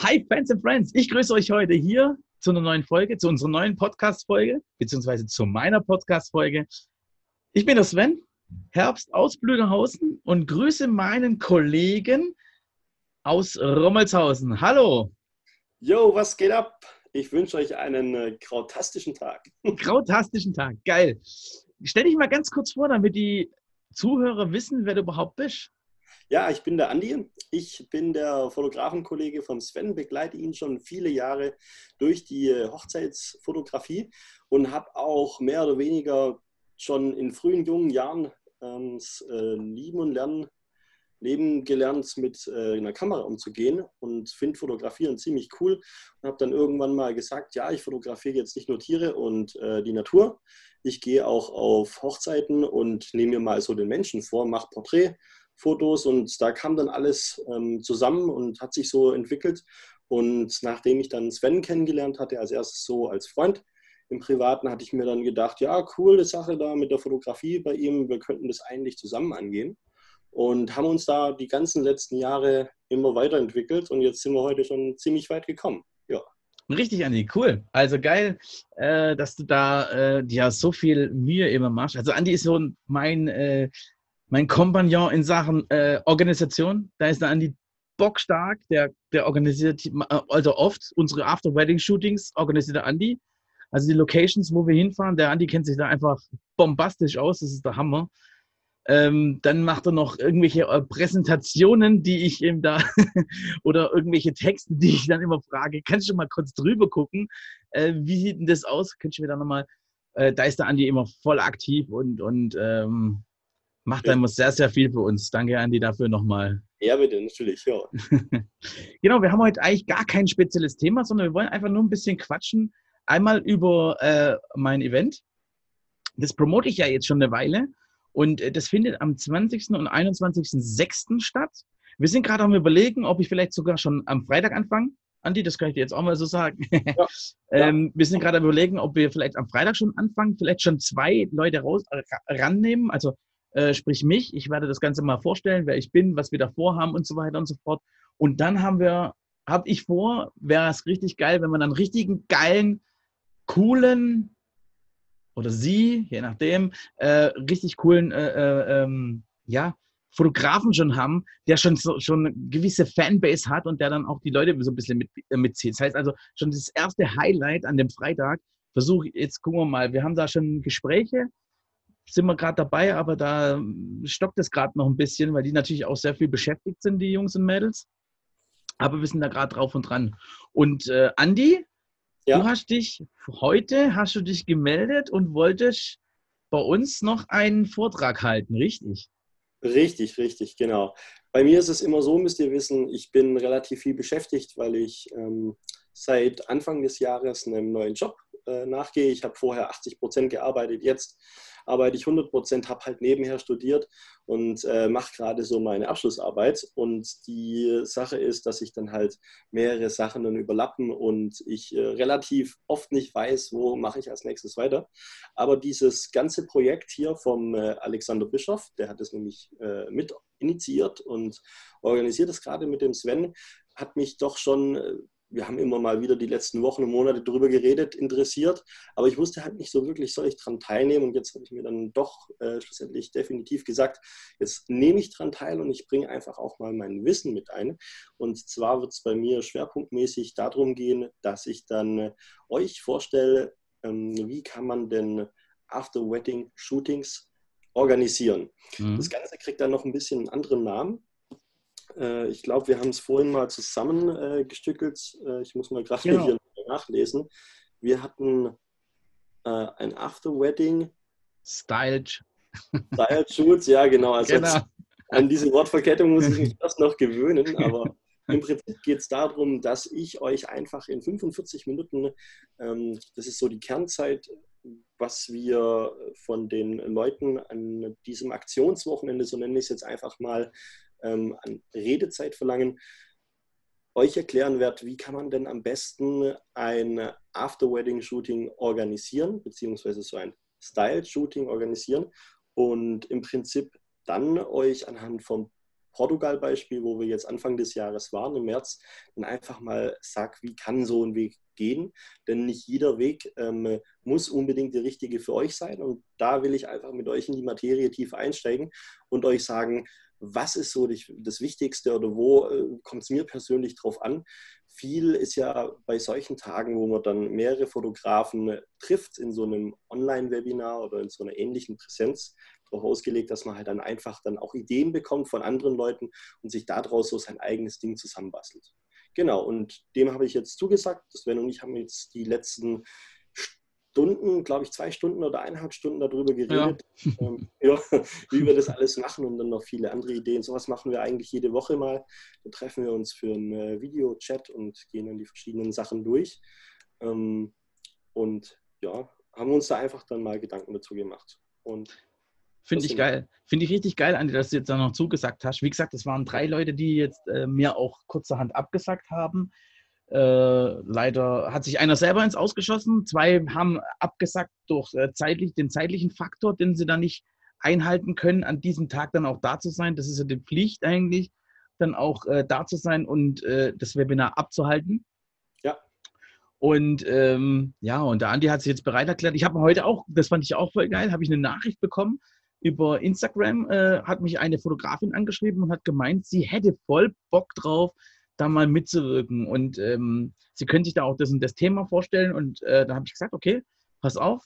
Hi Fans and Friends, ich grüße euch heute hier zu einer neuen Folge, zu unserer neuen Podcast-Folge, beziehungsweise zu meiner Podcast-Folge. Ich bin der Sven, Herbst aus Blüderhausen und grüße meinen Kollegen aus Rommelshausen. Hallo! Jo, was geht ab? Ich wünsche euch einen äh, krautastischen Tag. Krautastischen Tag, geil. Stell dich mal ganz kurz vor, damit die Zuhörer wissen, wer du überhaupt bist. Ja, ich bin der Andi. Ich bin der Fotografenkollege von Sven, begleite ihn schon viele Jahre durch die Hochzeitsfotografie und habe auch mehr oder weniger schon in frühen jungen Jahren ähm, äh, lieben und lernen, leben gelernt, mit äh, einer Kamera umzugehen und finde Fotografieren ziemlich cool und habe dann irgendwann mal gesagt, ja, ich fotografiere jetzt nicht nur Tiere und äh, die Natur, ich gehe auch auf Hochzeiten und nehme mir mal so den Menschen vor, mache Porträt Fotos und da kam dann alles ähm, zusammen und hat sich so entwickelt. Und nachdem ich dann Sven kennengelernt hatte, als erstes so als Freund im Privaten, hatte ich mir dann gedacht, ja, coole Sache da mit der Fotografie bei ihm, wir könnten das eigentlich zusammen angehen. Und haben uns da die ganzen letzten Jahre immer weiterentwickelt und jetzt sind wir heute schon ziemlich weit gekommen. Ja. Richtig, Andi, cool. Also geil, äh, dass du da äh, ja so viel Mühe immer machst. Also Andi ist so mein äh, mein Kompagnon in Sachen äh, Organisation. Da ist der Andi bockstark, der, der organisiert, also oft unsere After-Wedding-Shootings organisiert der Andi. Also die Locations, wo wir hinfahren, der Andi kennt sich da einfach bombastisch aus, das ist der Hammer. Ähm, dann macht er noch irgendwelche äh, Präsentationen, die ich ihm da oder irgendwelche Texte, die ich dann immer frage. Kannst du mal kurz drüber gucken? Äh, wie sieht denn das aus? Könntest du mir da nochmal, äh, da ist der Andi immer voll aktiv und, und ähm, macht da immer sehr, sehr viel für uns. Danke, Andi, dafür nochmal. Ja, bitte, natürlich, ja. genau, wir haben heute eigentlich gar kein spezielles Thema, sondern wir wollen einfach nur ein bisschen quatschen. Einmal über äh, mein Event. Das promote ich ja jetzt schon eine Weile. Und äh, das findet am 20. und 21.06. statt. Wir sind gerade am Überlegen, ob ich vielleicht sogar schon am Freitag anfange. Andi, das kann ich dir jetzt auch mal so sagen. Ja, ähm, wir sind gerade am Überlegen, ob wir vielleicht am Freitag schon anfangen, vielleicht schon zwei Leute raus, äh, rannehmen. Also äh, sprich mich. Ich werde das Ganze mal vorstellen, wer ich bin, was wir da vorhaben und so weiter und so fort. Und dann haben wir, habe ich vor, wäre es richtig geil, wenn wir dann richtigen geilen, coolen oder sie, je nachdem, äh, richtig coolen, äh, äh, ähm, ja, Fotografen schon haben, der schon so, schon eine gewisse Fanbase hat und der dann auch die Leute so ein bisschen mit, äh, mitzieht. Das heißt also schon das erste Highlight an dem Freitag. Versuche jetzt gucken wir mal. Wir haben da schon Gespräche sind wir gerade dabei, aber da stockt es gerade noch ein bisschen, weil die natürlich auch sehr viel beschäftigt sind, die Jungs und Mädels. Aber wir sind da gerade drauf und dran. Und äh, Andi, ja. du hast dich heute hast du dich gemeldet und wolltest bei uns noch einen Vortrag halten, richtig? Richtig, richtig, genau. Bei mir ist es immer so, müsst ihr wissen, ich bin relativ viel beschäftigt, weil ich ähm, seit Anfang des Jahres einem neuen Job äh, nachgehe. Ich habe vorher 80 Prozent gearbeitet, jetzt arbeite ich 100 Prozent, habe halt nebenher studiert und äh, mache gerade so meine Abschlussarbeit. Und die Sache ist, dass sich dann halt mehrere Sachen dann überlappen und ich äh, relativ oft nicht weiß, wo mache ich als nächstes weiter. Aber dieses ganze Projekt hier vom äh, Alexander Bischoff, der hat es nämlich äh, mit initiiert und organisiert es gerade mit dem Sven, hat mich doch schon äh, wir haben immer mal wieder die letzten Wochen und Monate darüber geredet, interessiert, aber ich wusste halt nicht so wirklich, soll ich daran teilnehmen und jetzt habe ich mir dann doch äh, schlussendlich definitiv gesagt, jetzt nehme ich daran teil und ich bringe einfach auch mal mein Wissen mit ein und zwar wird es bei mir schwerpunktmäßig darum gehen, dass ich dann äh, euch vorstelle, ähm, wie kann man denn After-Wedding-Shootings organisieren. Mhm. Das Ganze kriegt dann noch ein bisschen einen anderen Namen. Äh, ich glaube, wir haben es vorhin mal zusammengestückelt. Äh, ich muss mal gerade genau. hier nachlesen. Wir hatten äh, ein After-Wedding. Styled. Styled Shoots, ja, genau. Also genau. an diese Wortverkettung muss ich mich erst noch gewöhnen, aber im Prinzip geht es darum, dass ich euch einfach in 45 Minuten, ähm, das ist so die Kernzeit, was wir von den Leuten an diesem Aktionswochenende, so nenne ich es jetzt einfach mal, ähm, an Redezeit verlangen, euch erklären werde, wie kann man denn am besten ein After-Wedding-Shooting organisieren, beziehungsweise so ein Style-Shooting organisieren und im Prinzip dann euch anhand vom Portugal-Beispiel, wo wir jetzt Anfang des Jahres waren, im März, dann einfach mal sag, wie kann so ein Weg gehen? Denn nicht jeder Weg ähm, muss unbedingt der richtige für euch sein. Und da will ich einfach mit euch in die Materie tief einsteigen und euch sagen, was ist so das Wichtigste oder wo äh, kommt es mir persönlich drauf an? Viel ist ja bei solchen Tagen, wo man dann mehrere Fotografen trifft in so einem Online-Webinar oder in so einer ähnlichen Präsenz, darauf ausgelegt, dass man halt dann einfach dann auch Ideen bekommt von anderen Leuten und sich daraus so sein eigenes Ding zusammenbastelt. Genau, und dem habe ich jetzt zugesagt. Das Sven und ich haben jetzt die letzten Stunden, glaube ich, zwei Stunden oder eineinhalb Stunden darüber geredet, ja. Ähm, ja, wie wir das alles machen und dann noch viele andere Ideen. Sowas machen wir eigentlich jede Woche mal. Da treffen wir uns für einen äh, Videochat und gehen dann die verschiedenen Sachen durch. Ähm, und ja, haben uns da einfach dann mal Gedanken dazu gemacht. Und Finde ich geil. Finde ich richtig geil, Andi, dass du jetzt da noch zugesagt hast. Wie gesagt, es waren drei Leute, die jetzt äh, mir auch kurzerhand abgesagt haben. Äh, leider hat sich einer selber ins Ausgeschossen. Zwei haben abgesagt durch äh, zeitlich, den zeitlichen Faktor, den sie dann nicht einhalten können, an diesem Tag dann auch da zu sein. Das ist ja die Pflicht eigentlich, dann auch äh, da zu sein und äh, das Webinar abzuhalten. Ja. Und ähm, ja, und der Andi hat sich jetzt bereit erklärt. Ich habe heute auch, das fand ich auch voll geil, habe ich eine Nachricht bekommen über Instagram äh, hat mich eine Fotografin angeschrieben und hat gemeint, sie hätte voll Bock drauf, da mal mitzuwirken. Und ähm, sie könnte sich da auch das, das Thema vorstellen. Und äh, da habe ich gesagt, okay, pass auf.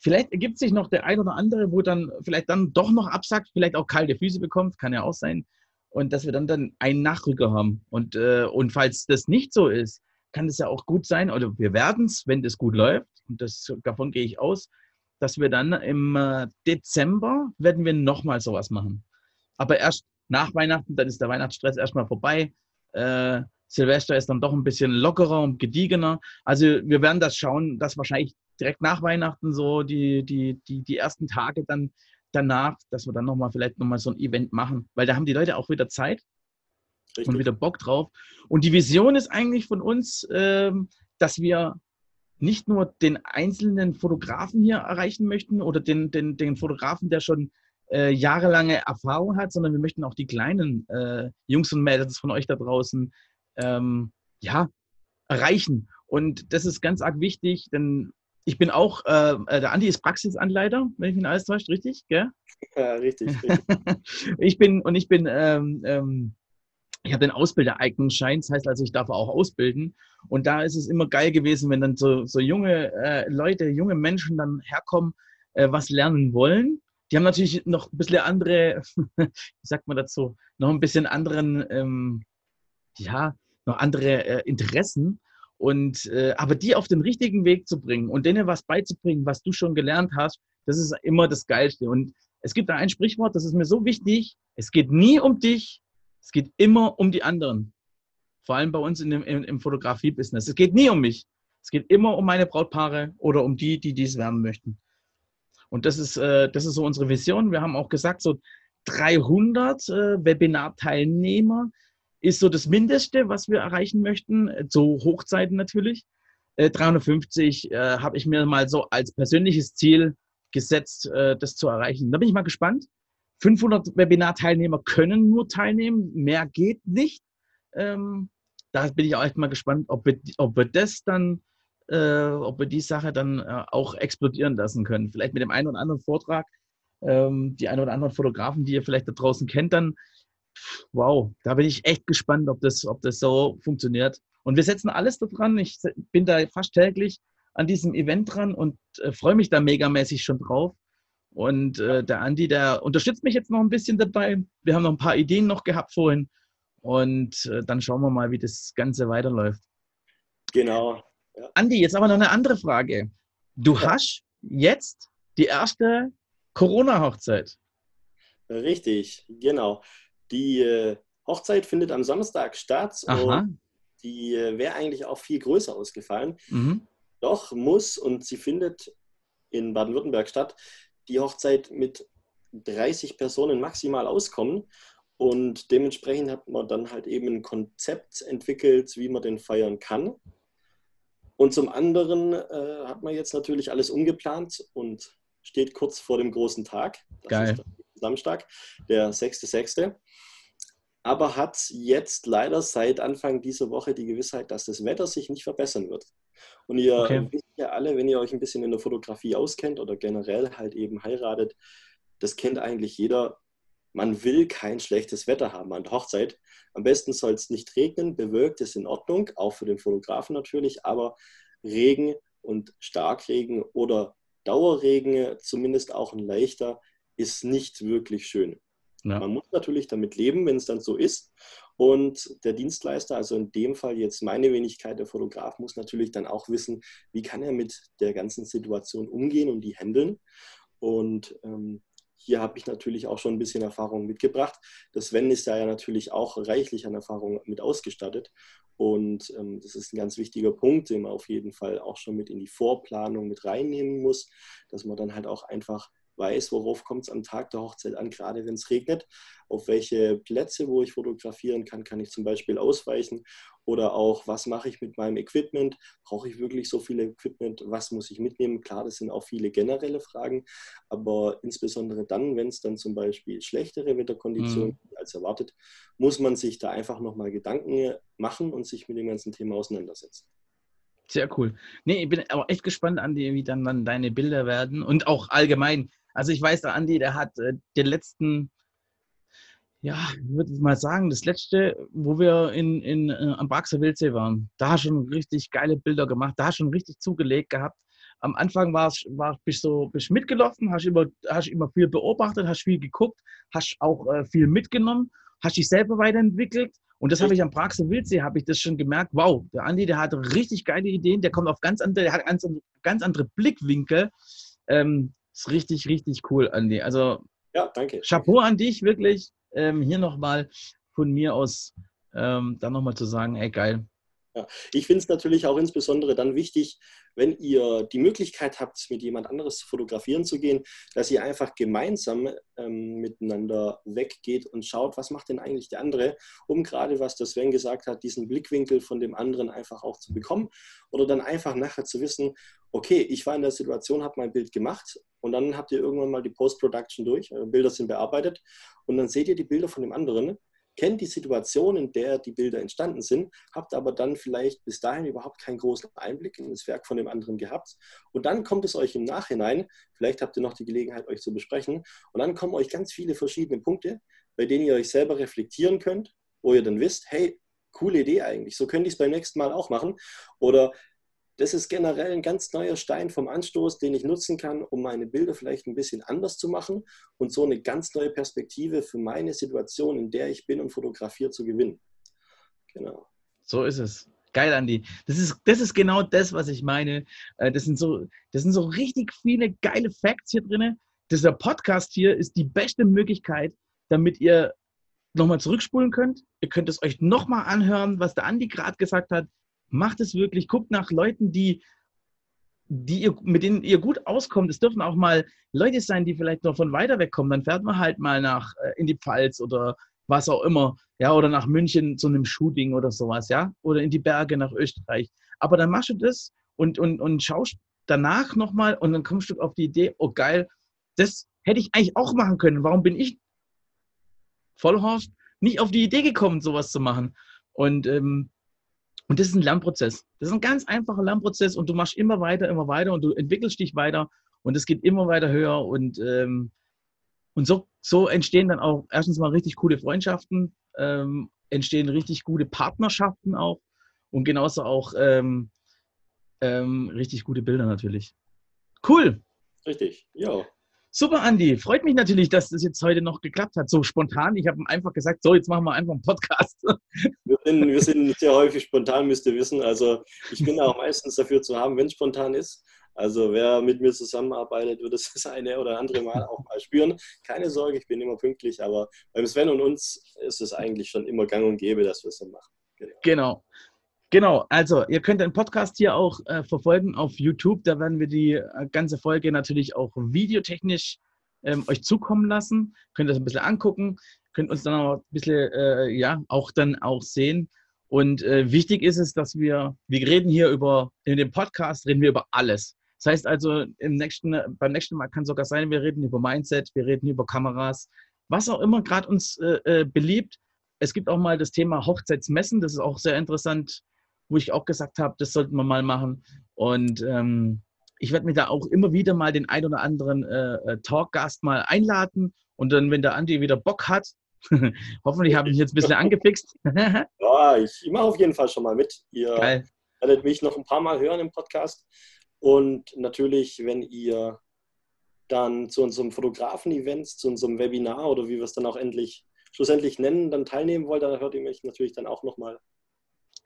Vielleicht ergibt sich noch der ein oder andere, wo dann vielleicht dann doch noch absagt, vielleicht auch kalte Füße bekommt, kann ja auch sein. Und dass wir dann, dann einen Nachrücker haben. Und, äh, und falls das nicht so ist, kann es ja auch gut sein, oder wir werden es, wenn das gut läuft, und das, davon gehe ich aus, dass wir dann im äh, Dezember werden wir nochmal sowas machen. Aber erst nach Weihnachten, dann ist der Weihnachtsstress erstmal vorbei. Äh, Silvester ist dann doch ein bisschen lockerer und gediegener. Also wir werden das schauen, dass wahrscheinlich direkt nach Weihnachten so die, die, die, die ersten Tage dann danach, dass wir dann nochmal vielleicht nochmal so ein Event machen, weil da haben die Leute auch wieder Zeit Richtig. und wieder Bock drauf. Und die Vision ist eigentlich von uns, ähm, dass wir nicht nur den einzelnen Fotografen hier erreichen möchten oder den, den, den Fotografen, der schon äh, jahrelange Erfahrung hat, sondern wir möchten auch die kleinen äh, Jungs und Mädels von euch da draußen ähm, ja, erreichen. Und das ist ganz arg wichtig, denn ich bin auch, äh, äh der Andi ist Praxisanleiter, wenn ich ihn alles täuscht, richtig? Gell? Ja, richtig. richtig. ich bin, und ich bin ähm, ähm, ich habe den Ausbildereignungsschein, das heißt also, ich darf auch ausbilden. Und da ist es immer geil gewesen, wenn dann so, so junge äh, Leute, junge Menschen dann herkommen, äh, was lernen wollen. Die haben natürlich noch ein bisschen andere, wie sagt man dazu, noch ein bisschen anderen, ähm, ja, noch andere äh, Interessen. Und äh, aber die auf den richtigen Weg zu bringen und denen was beizubringen, was du schon gelernt hast, das ist immer das Geilste. Und es gibt da ein Sprichwort, das ist mir so wichtig: Es geht nie um dich, es geht immer um die anderen. Vor allem bei uns in dem, im, im Fotografie-Business. Es geht nie um mich. Es geht immer um meine Brautpaare oder um die, die dies werden möchten. Und das ist, äh, das ist so unsere Vision. Wir haben auch gesagt, so 300 äh, Webinar-Teilnehmer ist so das Mindeste, was wir erreichen möchten. Zu Hochzeiten natürlich. Äh, 350 äh, habe ich mir mal so als persönliches Ziel gesetzt, äh, das zu erreichen. Da bin ich mal gespannt. 500 Webinar-Teilnehmer können nur teilnehmen, mehr geht nicht. Ähm, da bin ich auch echt mal gespannt, ob wir, ob wir das dann, äh, ob wir die Sache dann äh, auch explodieren lassen können. Vielleicht mit dem einen oder anderen Vortrag, ähm, die ein oder anderen Fotografen, die ihr vielleicht da draußen kennt, dann, wow, da bin ich echt gespannt, ob das, ob das so funktioniert. Und wir setzen alles daran. Ich bin da fast täglich an diesem Event dran und äh, freue mich da megamäßig schon drauf. Und äh, der Andi, der unterstützt mich jetzt noch ein bisschen dabei. Wir haben noch ein paar Ideen noch gehabt vorhin. Und äh, dann schauen wir mal, wie das Ganze weiterläuft. Genau. Ja. Andi, jetzt aber noch eine andere Frage. Du ja. hast jetzt die erste Corona-Hochzeit. Richtig, genau. Die äh, Hochzeit findet am Samstag statt. Aha. Und die äh, wäre eigentlich auch viel größer ausgefallen. Mhm. Doch muss und sie findet in Baden-Württemberg statt die Hochzeit mit 30 Personen maximal auskommen. Und dementsprechend hat man dann halt eben ein Konzept entwickelt, wie man den feiern kann. Und zum anderen äh, hat man jetzt natürlich alles umgeplant und steht kurz vor dem großen Tag. Das Geil. Samstag, der 6.6. aber hat jetzt leider seit Anfang dieser Woche die Gewissheit, dass das Wetter sich nicht verbessern wird. Und ihr okay. wisst ja alle, wenn ihr euch ein bisschen in der Fotografie auskennt oder generell halt eben heiratet, das kennt eigentlich jeder. Man will kein schlechtes Wetter haben an der Hochzeit. Am besten soll es nicht regnen, bewölkt ist in Ordnung, auch für den Fotografen natürlich, aber Regen und Starkregen oder Dauerregen, zumindest auch ein leichter, ist nicht wirklich schön. Ja. Man muss natürlich damit leben, wenn es dann so ist. Und der Dienstleister, also in dem Fall jetzt meine Wenigkeit, der Fotograf, muss natürlich dann auch wissen, wie kann er mit der ganzen Situation umgehen und die handeln. Und ähm, hier habe ich natürlich auch schon ein bisschen Erfahrung mitgebracht. Das Sven ist da ja natürlich auch reichlich an Erfahrung mit ausgestattet. Und ähm, das ist ein ganz wichtiger Punkt, den man auf jeden Fall auch schon mit in die Vorplanung mit reinnehmen muss, dass man dann halt auch einfach weiß, worauf kommt es am Tag der Hochzeit an, gerade wenn es regnet, auf welche Plätze, wo ich fotografieren kann, kann ich zum Beispiel ausweichen. Oder auch, was mache ich mit meinem Equipment, brauche ich wirklich so viel Equipment, was muss ich mitnehmen, klar, das sind auch viele generelle Fragen, aber insbesondere dann, wenn es dann zum Beispiel schlechtere Wetterkonditionen mhm. als erwartet, muss man sich da einfach nochmal Gedanken machen und sich mit dem ganzen Thema auseinandersetzen. Sehr cool. Nee, ich bin auch echt gespannt, Andi, wie dann, dann deine Bilder werden und auch allgemein. Also ich weiß, der Andi, der hat äh, den letzten, ja, würde ich mal sagen, das letzte, wo wir in, in, äh, am Baxer Wildsee waren, da schon richtig geile Bilder gemacht, da schon richtig zugelegt gehabt. Am Anfang war's, war, bist du so, bist mitgelaufen, hast immer, hast immer viel beobachtet, hast viel geguckt, hast auch äh, viel mitgenommen, hast dich selber weiterentwickelt und das habe ich am Praxis Wildsee, habe ich das schon gemerkt. Wow, der Andi, der hat richtig geile Ideen, der kommt auf ganz andere, der hat ganz, ganz andere Blickwinkel. Ähm, ist richtig, richtig cool, Andi. Also, ja, danke. Chapeau an dich, wirklich. Ähm, hier nochmal von mir aus ähm, dann nochmal zu sagen, ey, geil, ja. Ich finde es natürlich auch insbesondere dann wichtig, wenn ihr die Möglichkeit habt, mit jemand anderes fotografieren zu gehen, dass ihr einfach gemeinsam ähm, miteinander weggeht und schaut, was macht denn eigentlich der andere, um gerade, was der Sven gesagt hat, diesen Blickwinkel von dem anderen einfach auch zu bekommen oder dann einfach nachher zu wissen, okay, ich war in der Situation, habe mein Bild gemacht und dann habt ihr irgendwann mal die Post-Production durch, Bilder sind bearbeitet und dann seht ihr die Bilder von dem anderen kennt die Situation, in der die Bilder entstanden sind, habt aber dann vielleicht bis dahin überhaupt keinen großen Einblick in das Werk von dem anderen gehabt. Und dann kommt es euch im Nachhinein, vielleicht habt ihr noch die Gelegenheit, euch zu besprechen, und dann kommen euch ganz viele verschiedene Punkte, bei denen ihr euch selber reflektieren könnt, wo ihr dann wisst, hey, coole Idee eigentlich, so könnte ich es beim nächsten Mal auch machen. Oder das ist generell ein ganz neuer Stein vom Anstoß, den ich nutzen kann, um meine Bilder vielleicht ein bisschen anders zu machen und so eine ganz neue Perspektive für meine Situation, in der ich bin und fotografiere, zu gewinnen. Genau. So ist es. Geil, Andi. Das ist, das ist genau das, was ich meine. Äh, das sind so, das sind so richtig viele geile Facts hier drin. Dieser Podcast hier ist die beste Möglichkeit, damit ihr nochmal zurückspulen könnt. Ihr könnt es euch nochmal anhören, was der Andi gerade gesagt hat. Macht es wirklich, guckt nach Leuten, die, die ihr, mit denen ihr gut auskommt. Es dürfen auch mal Leute sein, die vielleicht noch von weiter weg kommen. Dann fährt man halt mal nach äh, in die Pfalz oder was auch immer, ja, oder nach München zu einem Shooting oder sowas, ja, oder in die Berge nach Österreich. Aber dann machst du das und, und, und schaust danach nochmal und dann kommst du auf die Idee, oh geil, das hätte ich eigentlich auch machen können. Warum bin ich, Vollhorst, nicht auf die Idee gekommen, sowas zu machen? Und ähm, und das ist ein Lernprozess. Das ist ein ganz einfacher Lernprozess und du machst immer weiter, immer weiter und du entwickelst dich weiter und es geht immer weiter höher und, ähm, und so, so entstehen dann auch erstens mal richtig coole Freundschaften, ähm, entstehen richtig gute Partnerschaften auch und genauso auch ähm, ähm richtig gute Bilder natürlich. Cool. Richtig, ja. Super, Andi. Freut mich natürlich, dass das jetzt heute noch geklappt hat. So spontan. Ich habe einfach gesagt, so, jetzt machen wir einfach einen Podcast. Wir sind, wir sind sehr häufig spontan, müsst ihr wissen. Also ich bin auch meistens dafür zu haben, wenn es spontan ist. Also wer mit mir zusammenarbeitet, wird es das eine oder andere Mal auch mal spüren. Keine Sorge, ich bin immer pünktlich, aber beim Sven und uns ist es eigentlich schon immer gang und gäbe, dass wir es so machen. Genau. genau. Genau, also ihr könnt den Podcast hier auch äh, verfolgen auf YouTube. Da werden wir die äh, ganze Folge natürlich auch videotechnisch ähm, euch zukommen lassen. Könnt das ein bisschen angucken, könnt uns dann auch ein bisschen, äh, ja, auch dann auch sehen. Und äh, wichtig ist es, dass wir, wir reden hier über, in dem Podcast reden wir über alles. Das heißt also, im nächsten, beim nächsten Mal kann sogar sein, wir reden über Mindset, wir reden über Kameras, was auch immer gerade uns äh, äh, beliebt es gibt auch mal das Thema Hochzeitsmessen. Das ist auch sehr interessant, wo ich auch gesagt habe, das sollten wir mal machen. Und ähm, ich werde mir da auch immer wieder mal den ein oder anderen äh, äh Talkgast mal einladen. Und dann, wenn der Andi wieder Bock hat, hoffentlich habe ich mich jetzt ein bisschen angefixt. ja, ich mache auf jeden Fall schon mal mit. Ihr Geil. werdet mich noch ein paar Mal hören im Podcast. Und natürlich, wenn ihr dann zu unserem Fotografen-Event, zu unserem Webinar oder wie wir es dann auch endlich schlussendlich nennen, dann teilnehmen wollt, dann hört ihr mich natürlich dann auch nochmal.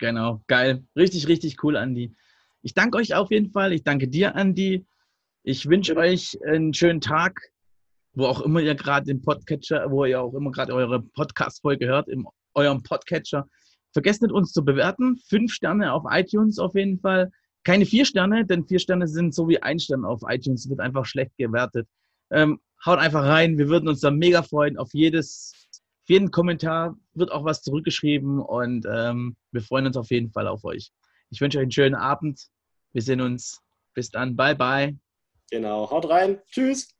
Genau, geil. Richtig, richtig cool, Andi. Ich danke euch auf jeden Fall. Ich danke dir, Andi. Ich wünsche euch einen schönen Tag, wo auch immer ihr gerade den Podcatcher, wo ihr auch immer gerade eure Podcast-Folge hört, in eurem Podcatcher. Vergesst nicht, uns zu bewerten. Fünf Sterne auf iTunes auf jeden Fall. Keine vier Sterne, denn vier Sterne sind so wie ein Stern auf iTunes, wird einfach schlecht gewertet. Ähm, haut einfach rein, wir würden uns da mega freuen. Auf jedes, auf jeden Kommentar wird auch was zurückgeschrieben und ähm, wir freuen uns auf jeden Fall auf euch. Ich wünsche euch einen schönen Abend. Wir sehen uns. Bis dann. Bye, bye. Genau. Haut rein. Tschüss.